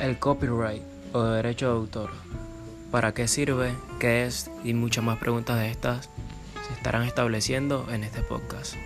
El copyright o derecho de autor. ¿Para qué sirve? ¿Qué es? Y muchas más preguntas de estas se estarán estableciendo en este podcast.